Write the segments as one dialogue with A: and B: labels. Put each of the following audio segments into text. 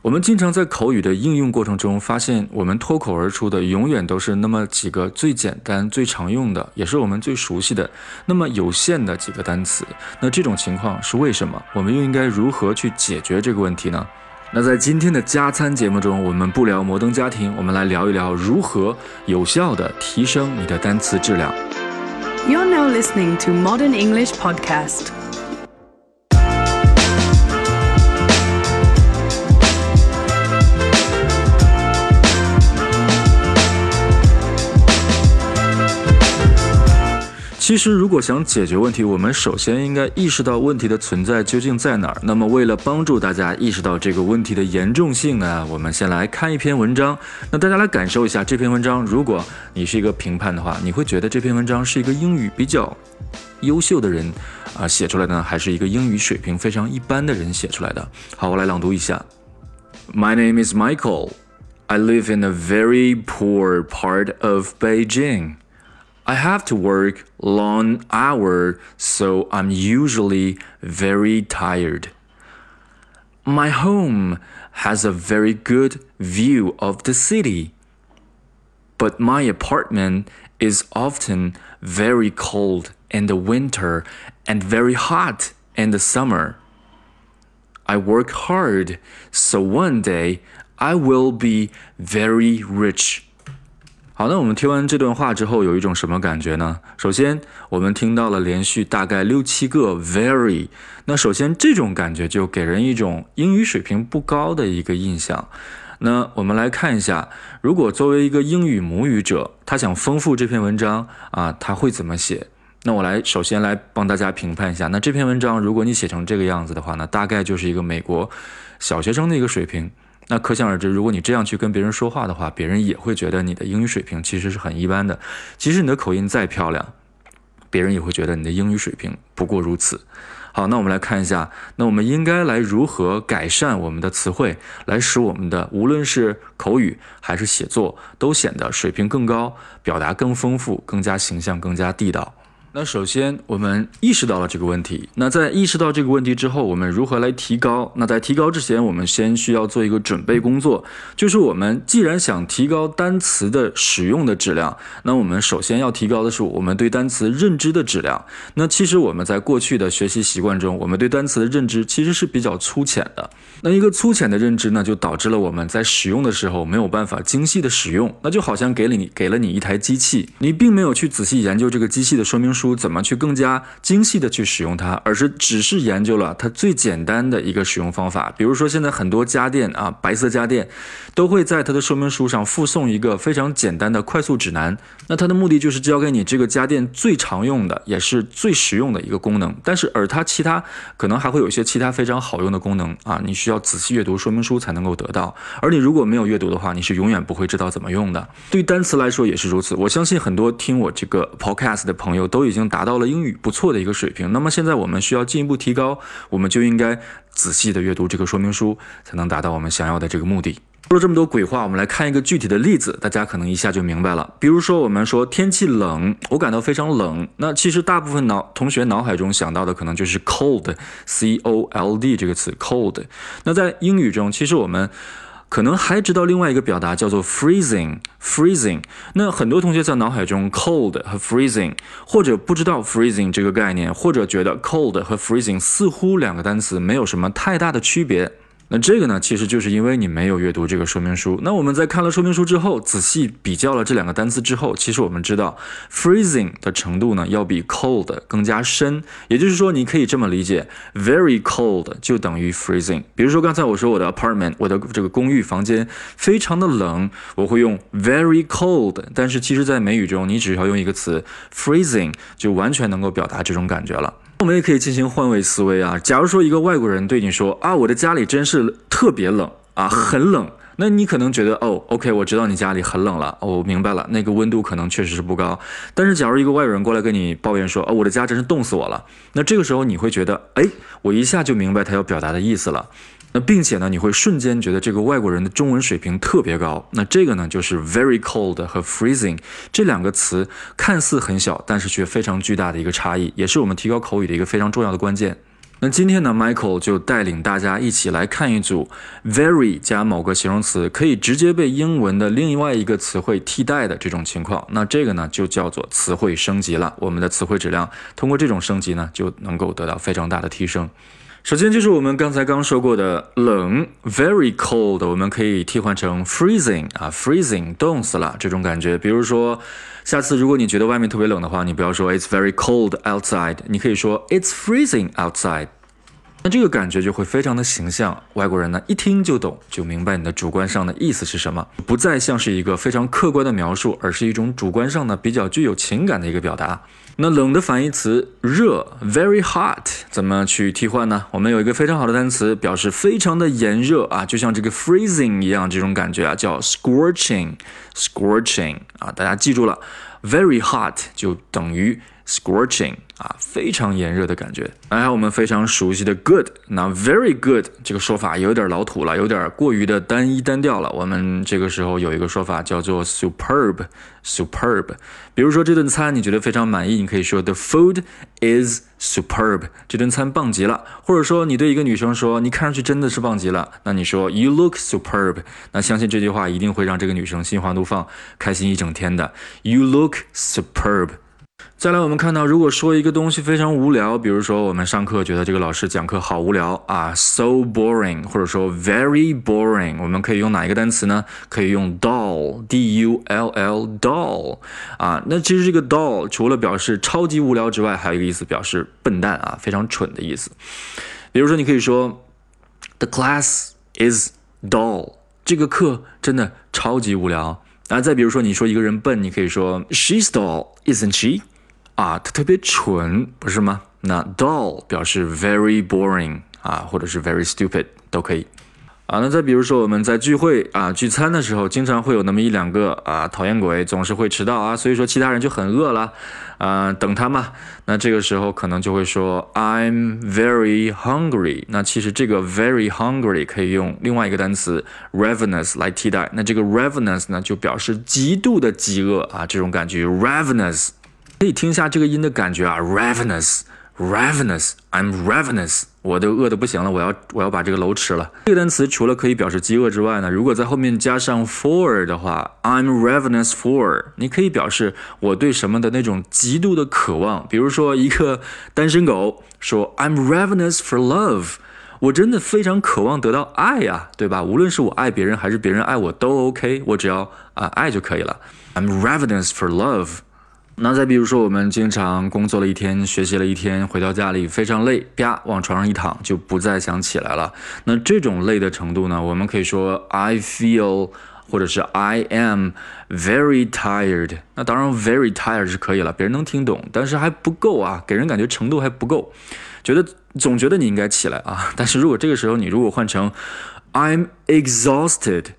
A: 我们经常在口语的应用过程中，发现我们脱口而出的永远都是那么几个最简单、最常用的，也是我们最熟悉的那么有限的几个单词。那这种情况是为什么？我们又应该如何去解决这个问题呢？那在今天的加餐节目中，我们不聊摩登家庭，我们来聊一聊如何有效的提升你的单词质量。
B: You're now listening to Modern English Podcast.
A: 其实，如果想解决问题，我们首先应该意识到问题的存在究竟在哪儿。那么，为了帮助大家意识到这个问题的严重性呢，我们先来看一篇文章。那大家来感受一下这篇文章。如果你是一个评判的话，你会觉得这篇文章是一个英语比较优秀的人啊写出来的呢，还是一个英语水平非常一般的人写出来的？好，我来朗读一下。My name is Michael. I live in a very poor part of Beijing. I have to work long hours, so I'm usually very tired. My home has a very good view of the city, but my apartment is often very cold in the winter and very hot in the summer. I work hard, so one day I will be very rich. 好，那我们听完这段话之后，有一种什么感觉呢？首先，我们听到了连续大概六七个 very。那首先，这种感觉就给人一种英语水平不高的一个印象。那我们来看一下，如果作为一个英语母语者，他想丰富这篇文章啊，他会怎么写？那我来首先来帮大家评判一下。那这篇文章，如果你写成这个样子的话呢，大概就是一个美国小学生的一个水平。那可想而知，如果你这样去跟别人说话的话，别人也会觉得你的英语水平其实是很一般的。即使你的口音再漂亮，别人也会觉得你的英语水平不过如此。好，那我们来看一下，那我们应该来如何改善我们的词汇，来使我们的无论是口语还是写作都显得水平更高，表达更丰富、更加形象、更加地道。那首先，我们意识到了这个问题。那在意识到这个问题之后，我们如何来提高？那在提高之前，我们先需要做一个准备工作，就是我们既然想提高单词的使用的质量，那我们首先要提高的是我们对单词认知的质量。那其实我们在过去的学习习惯中，我们对单词的认知其实是比较粗浅的。那一个粗浅的认知呢，就导致了我们在使用的时候没有办法精细的使用。那就好像给了你给了你一台机器，你并没有去仔细研究这个机器的说明书。怎么去更加精细的去使用它，而是只是研究了它最简单的一个使用方法。比如说，现在很多家电啊，白色家电都会在它的说明书上附送一个非常简单的快速指南。那它的目的就是教给你这个家电最常用的，也是最实用的一个功能。但是，而它其他可能还会有一些其他非常好用的功能啊，你需要仔细阅读说明书才能够得到。而你如果没有阅读的话，你是永远不会知道怎么用的。对单词来说也是如此。我相信很多听我这个 podcast 的朋友都已经达到了英语不错的一个水平，那么现在我们需要进一步提高，我们就应该仔细的阅读这个说明书，才能达到我们想要的这个目的。说了这么多鬼话，我们来看一个具体的例子，大家可能一下就明白了。比如说，我们说天气冷，我感到非常冷，那其实大部分脑同学脑海中想到的可能就是 cold，c o l d 这个词 cold。那在英语中，其实我们。可能还知道另外一个表达叫做 freezing，freezing。那很多同学在脑海中 cold 和 freezing，或者不知道 freezing 这个概念，或者觉得 cold 和 freezing 似乎两个单词没有什么太大的区别。那这个呢，其实就是因为你没有阅读这个说明书。那我们在看了说明书之后，仔细比较了这两个单词之后，其实我们知道，freezing 的程度呢要比 cold 更加深。也就是说，你可以这么理解，very cold 就等于 freezing。比如说刚才我说我的 apartment，我的这个公寓房间非常的冷，我会用 very cold。但是其实，在美语中，你只要用一个词 freezing，就完全能够表达这种感觉了。我们也可以进行换位思维啊。假如说一个外国人对你说啊，我的家里真是特别冷啊，很冷，那你可能觉得哦，OK，我知道你家里很冷了，我明白了，那个温度可能确实是不高。但是假如一个外国人过来跟你抱怨说，哦，我的家真是冻死我了，那这个时候你会觉得，哎，我一下就明白他要表达的意思了。那并且呢，你会瞬间觉得这个外国人的中文水平特别高。那这个呢，就是 very cold 和 freezing 这两个词看似很小，但是却非常巨大的一个差异，也是我们提高口语的一个非常重要的关键。那今天呢，Michael 就带领大家一起来看一组 very 加某个形容词可以直接被英文的另外一个词汇替代的这种情况。那这个呢就叫做词汇升级了。我们的词汇质量通过这种升级呢就能够得到非常大的提升。首先就是我们刚才刚说过的冷，very cold，我们可以替换成 freezing 啊，freezing 冻死了这种感觉。比如说，下次如果你觉得外面特别冷的话，你不要说 it's very cold outside，你可以说 it's freezing outside。那这个感觉就会非常的形象，外国人呢一听就懂，就明白你的主观上的意思是什么，不再像是一个非常客观的描述，而是一种主观上呢比较具有情感的一个表达。那冷的反义词热，very hot，怎么去替换呢？我们有一个非常好的单词，表示非常的炎热啊，就像这个 freezing 一样，这种感觉啊，叫 scorching，scorching 啊，大家记住了，very hot 就等于。Scorching 啊，非常炎热的感觉。还有我们非常熟悉的 good，那 very good 这个说法有点老土了，有点过于的单一单调了。我们这个时候有一个说法叫做 superb，superb。比如说这顿餐你觉得非常满意，你可以说 the food is superb，这顿餐棒极了。或者说你对一个女生说你看上去真的是棒极了，那你说 you look superb，那相信这句话一定会让这个女生心花怒放，开心一整天的。You look superb。再来，我们看到，如果说一个东西非常无聊，比如说我们上课觉得这个老师讲课好无聊啊，so boring，或者说 very boring，我们可以用哪一个单词呢？可以用 dull，d u l l dull，啊，那其实这个 dull 除了表示超级无聊之外，还有一个意思表示笨蛋啊，非常蠢的意思。比如说，你可以说 the class is dull，这个课真的超级无聊。啊，再比如说你说一个人笨，你可以说 she's dull，isn't she？啊，他特别蠢，不是吗？那 dull 表示 very boring 啊，或者是 very stupid 都可以。啊，那再比如说我们在聚会啊聚餐的时候，经常会有那么一两个啊讨厌鬼，总是会迟到啊，所以说其他人就很饿了，啊等他嘛。那这个时候可能就会说 I'm very hungry。那其实这个 very hungry 可以用另外一个单词 ravenous 来替代。那这个 ravenous 呢就表示极度的饥饿啊，这种感觉 ravenous。可以听一下这个音的感觉啊，ravenous，ravenous，I'm ravenous，我都饿得不行了，我要我要把这个楼吃了。这个单词除了可以表示饥饿之外呢，如果在后面加上 for 的话，I'm ravenous for，你可以表示我对什么的那种极度的渴望。比如说一个单身狗说 I'm ravenous for love，我真的非常渴望得到爱呀，对吧？无论是我爱别人还是别人爱我都 OK，我只要啊爱就可以了。I'm ravenous for love。那再比如说，我们经常工作了一天，学习了一天，回到家里非常累，啪，往床上一躺，就不再想起来了。那这种累的程度呢？我们可以说 I feel，或者是 I am very tired。那当然，very tired 是可以了，别人能听懂，但是还不够啊，给人感觉程度还不够，觉得总觉得你应该起来啊。但是如果这个时候你如果换成 I'm exhausted。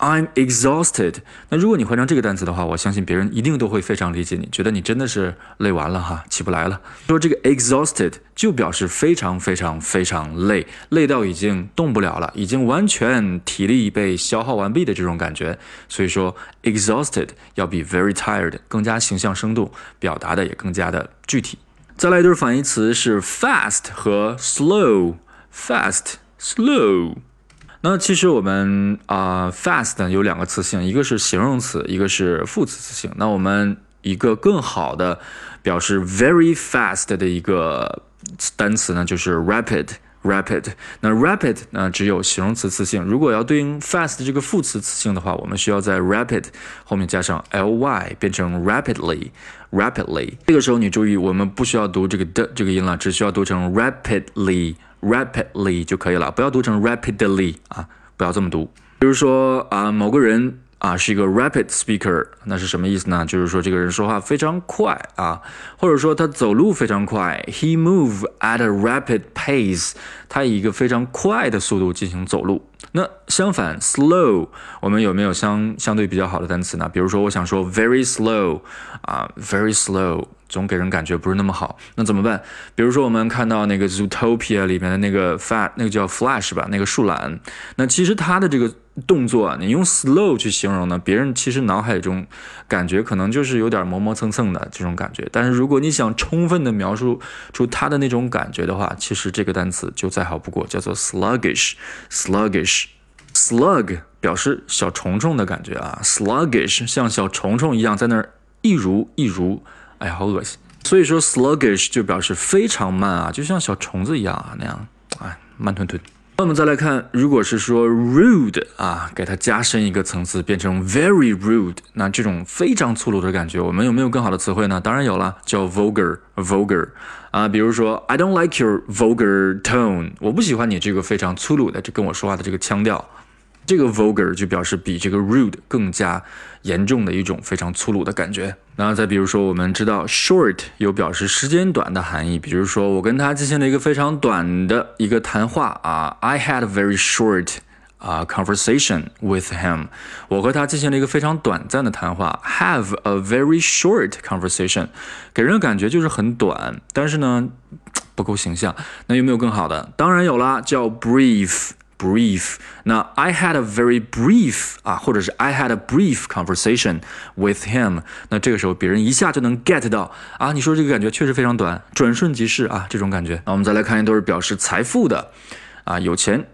A: I'm exhausted。那如果你换成这个单词的话，我相信别人一定都会非常理解你，觉得你真的是累完了哈，起不来了。说这个 exhausted 就表示非常非常非常累，累到已经动不了了，已经完全体力被消耗完毕的这种感觉。所以说 exhausted 要比 very tired 更加形象生动，表达的也更加的具体。再来一对反义词是 fast 和 slow，fast，slow。那其实我们啊，fast 呢有两个词性，一个是形容词，一个是副词词性。那我们一个更好的表示 very fast 的一个单词呢，就是 rapid，rapid。那 rapid 呢只有形容词词性，如果要对应 fast 这个副词词性的话，我们需要在 rapid 后面加上 ly，变成 rapidly，rapidly。这个时候你注意，我们不需要读这个的这个音了，只需要读成 rapidly。Rapidly 就可以了，不要读成 rapidly 啊，不要这么读。比如说啊，某个人啊是一个 rapid speaker，那是什么意思呢？就是说这个人说话非常快啊，或者说他走路非常快。He move at a rapid pace，他以一个非常快的速度进行走路。那相反，slow，我们有没有相相对比较好的单词呢？比如说，我想说 very slow，啊，very slow，总给人感觉不是那么好。那怎么办？比如说，我们看到那个 Zootopia 里面的那个 fat，那个叫 Flash 吧，那个树懒。那其实它的这个动作啊，你用 slow 去形容呢，别人其实脑海中感觉可能就是有点磨磨蹭蹭的这种感觉。但是如果你想充分的描述出他的那种感觉的话，其实这个单词就再好不过，叫做 sluggish，sluggish，slug 表示小虫虫的感觉啊，sluggish 像小虫虫一样在那儿一如一如，哎呀，好恶心。所以说 sluggish 就表示非常慢啊，就像小虫子一样啊那样，哎，慢吞吞。那我们再来看，如果是说 rude 啊，给它加深一个层次，变成 very rude，那这种非常粗鲁的感觉，我们有没有更好的词汇呢？当然有了，叫 vulgar，vulgar 啊，比如说 I don't like your vulgar tone，我不喜欢你这个非常粗鲁的，这跟我说话的这个腔调。这个 vulgar 就表示比这个 rude 更加严重的一种非常粗鲁的感觉。那再比如说，我们知道 short 有表示时间短的含义，比如说我跟他进行了一个非常短的一个谈话啊，I had a very short 啊 conversation with him。我和他进行了一个非常短暂的谈话，have a very short conversation，给人的感觉就是很短，但是呢不够形象。那有没有更好的？当然有啦，叫 brief。brief。那 I had a very brief 啊，或者是 I had a brief conversation with him。那这个时候别人一下就能 get 到啊，你说这个感觉确实非常短，转瞬即逝啊，这种感觉。那我们再来看一段表示财富的啊，有钱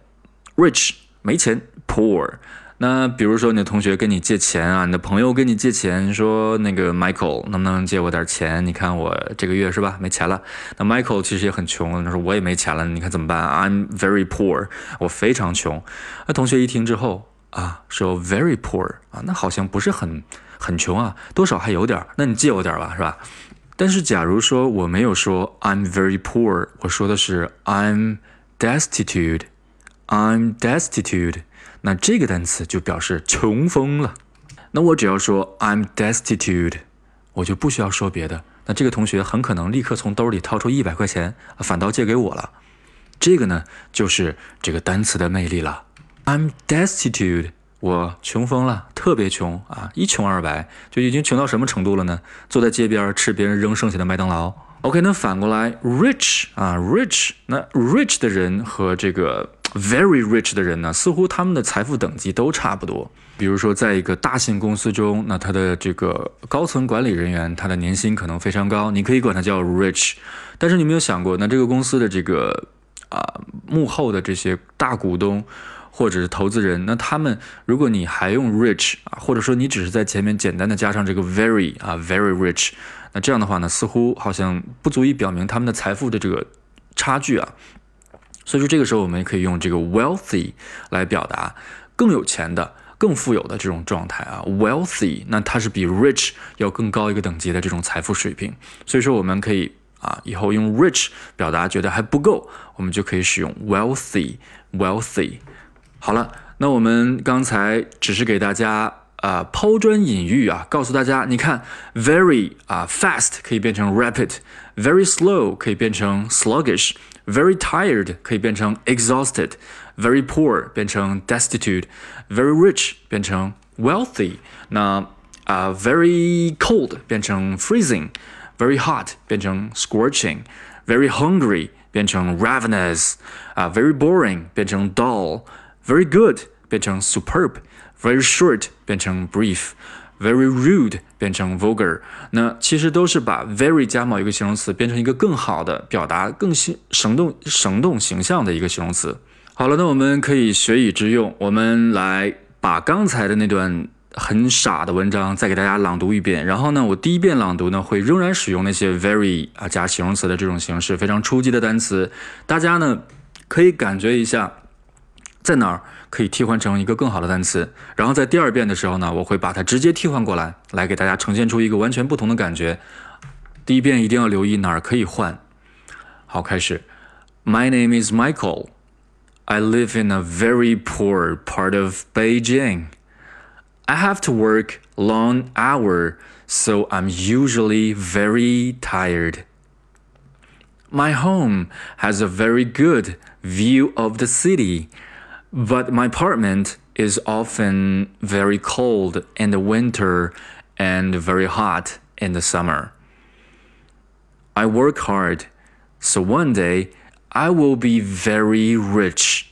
A: rich，没钱 poor。那比如说你的同学跟你借钱啊，你的朋友跟你借钱，说那个 Michael 能不能借我点钱？你看我这个月是吧没钱了。那 Michael 其实也很穷，他说我也没钱了，你看怎么办？I'm very poor，我非常穷。那同学一听之后啊，说 very poor 啊，那好像不是很很穷啊，多少还有点。那你借我点吧，是吧？但是假如说我没有说 I'm very poor，我说的是 I'm destitute，I'm destitute。那这个单词就表示穷疯了。那我只要说 I'm destitute，我就不需要说别的。那这个同学很可能立刻从兜里掏出一百块钱，反倒借给我了。这个呢，就是这个单词的魅力了。I'm destitute，我穷疯了，特别穷啊，一穷二白，就已经穷到什么程度了呢？坐在街边吃别人扔剩下的麦当劳。OK，那反过来，rich 啊，rich，那 rich 的人和这个 very rich 的人呢，似乎他们的财富等级都差不多。比如说，在一个大型公司中，那他的这个高层管理人员，他的年薪可能非常高，你可以管他叫 rich。但是你有没有想过，那这个公司的这个啊幕后的这些大股东或者是投资人，那他们如果你还用 rich 啊，或者说你只是在前面简单的加上这个 very 啊 very rich。那这样的话呢，似乎好像不足以表明他们的财富的这个差距啊。所以说这个时候我们也可以用这个 wealthy 来表达更有钱的、更富有的这种状态啊。wealthy 那它是比 rich 要更高一个等级的这种财富水平。所以说我们可以啊以后用 rich 表达觉得还不够，我们就可以使用 wealthy，wealthy。好了，那我们刚才只是给大家。啊，抛砖引玉啊，告诉大家，你看，very 啊，fast 可以变成 rapid，very slow 可以变成 sluggish sluggish，very tired 可以变成 exhausted，very poor 变成 destitute，very rich 变成 wealthy。那啊，very cold 变成 freezing，very hot 变成 scorching，very hungry 变成 ravenous，啊，very boring 变成 dull，very good 变成 superb。Very short 变成 Very rude 变成 vulgar，那其实都是把 very 加某一个形容词变成一个更好的表达、更形生动、生动形象的一个形容词。好了，那我们可以学以致用，我们来把刚才的那段很傻的文章再给大家朗读一遍。然后呢，我第一遍朗读呢会仍然使用那些 very 啊加形容词的这种形式，非常初级的单词。大家呢可以感觉一下。在哪儿可以替换成一个更好的单词？然后在第二遍的时候呢，我会把它直接替换过来，来给大家呈现出一个完全不同的感觉。第一遍一定要留意哪儿可以换。好，开始。My name is Michael. I live in a very poor part of Beijing. I have to work long hour, so I'm usually very tired. My home has a very good view of the city. But my apartment is often very cold in the winter and very hot in the summer. I work hard, so one day I will be very rich.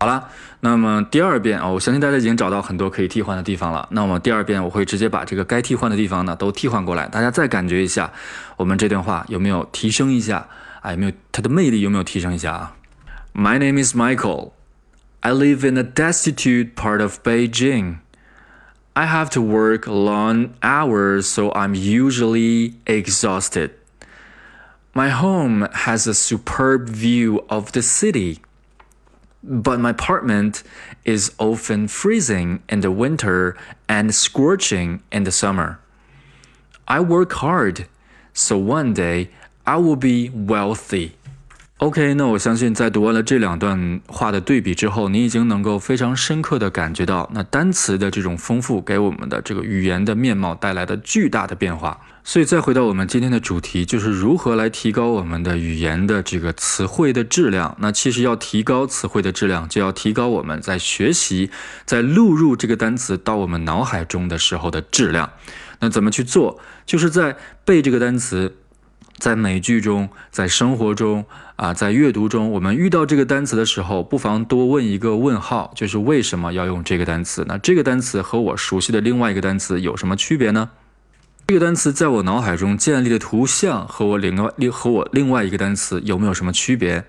A: 好了， 那么第二遍啊，我相信大家已经找到很多可以替换的地方了。那么第二遍我会直接把这个该替换的地方呢都替换过来，大家再感觉一下，我们这段话有没有提升一下啊？有没有它的魅力有没有提升一下啊？My name is Michael. I live in a destitute part of Beijing. I have to work long hours, so I'm usually exhausted. My home has a superb view of the city, but my apartment is often freezing in the winter and scorching in the summer. I work hard, so one day I will be wealthy. OK，那我相信在读完了这两段话的对比之后，你已经能够非常深刻的感觉到，那单词的这种丰富给我们的这个语言的面貌带来的巨大的变化。所以再回到我们今天的主题，就是如何来提高我们的语言的这个词汇的质量。那其实要提高词汇的质量，就要提高我们在学习、在录入这个单词到我们脑海中的时候的质量。那怎么去做？就是在背这个单词。在美剧中，在生活中啊，在阅读中，我们遇到这个单词的时候，不妨多问一个问号，就是为什么要用这个单词？那这个单词和我熟悉的另外一个单词有什么区别呢？这个单词在我脑海中建立的图像和我另外和我另外一个单词有没有什么区别？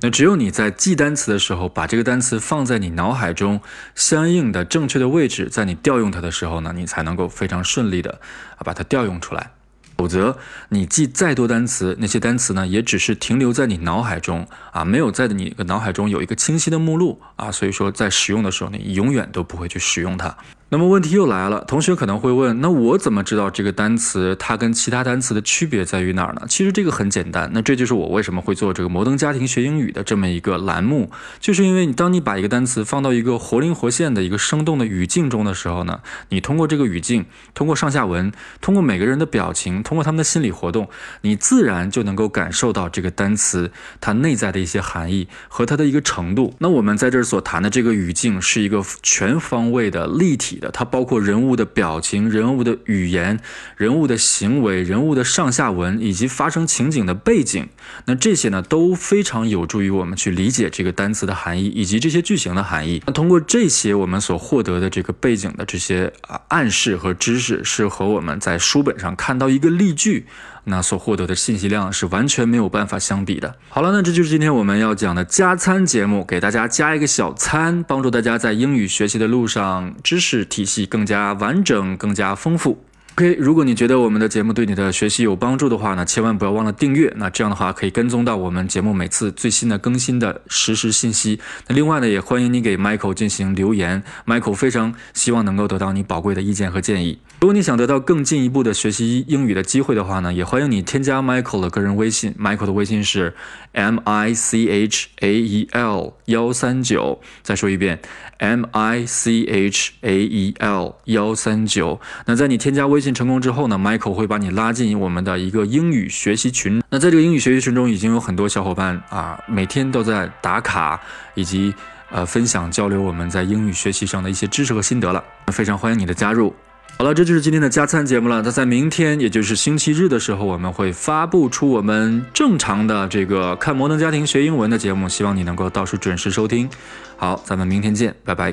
A: 那只有你在记单词的时候，把这个单词放在你脑海中相应的正确的位置，在你调用它的时候呢，你才能够非常顺利的啊把它调用出来。否则，你记再多单词，那些单词呢，也只是停留在你脑海中啊，没有在你的脑海中有一个清晰的目录啊，所以说在使用的时候，你永远都不会去使用它。那么问题又来了，同学可能会问，那我怎么知道这个单词它跟其他单词的区别在于哪儿呢？其实这个很简单，那这就是我为什么会做这个摩登家庭学英语的这么一个栏目，就是因为你当你把一个单词放到一个活灵活现的一个生动的语境中的时候呢，你通过这个语境，通过上下文，通过每个人的表情，通过他们的心理活动，你自然就能够感受到这个单词它内在的一些含义和它的一个程度。那我们在这儿所谈的这个语境是一个全方位的立体它包括人物的表情、人物的语言、人物的行为、人物的上下文以及发生情景的背景。那这些呢都非常有助于我们去理解这个单词的含义以及这些句型的含义。那通过这些我们所获得的这个背景的这些啊暗示和知识，是和我们在书本上看到一个例句。那所获得的信息量是完全没有办法相比的。好了，那这就是今天我们要讲的加餐节目，给大家加一个小餐，帮助大家在英语学习的路上知识体系更加完整、更加丰富。OK，如果你觉得我们的节目对你的学习有帮助的话呢，千万不要忘了订阅。那这样的话可以跟踪到我们节目每次最新的更新的实时信息。那另外呢，也欢迎你给 Michael 进行留言，Michael 非常希望能够得到你宝贵的意见和建议。如果你想得到更进一步的学习英语的机会的话呢，也欢迎你添加 Michael 的个人微信。Michael 的微信是 M I C H A E L 幺三九。再说一遍，M I C H A E L 幺三九。那在你添加微信。成功之后呢，Michael 会把你拉进我们的一个英语学习群。那在这个英语学习群中，已经有很多小伙伴啊，每天都在打卡以及呃分享交流我们在英语学习上的一些知识和心得了。非常欢迎你的加入。好了，这就是今天的加餐节目了。那在明天，也就是星期日的时候，我们会发布出我们正常的这个看摩登家庭学英文的节目，希望你能够到时准时收听。好，咱们明天见，拜拜。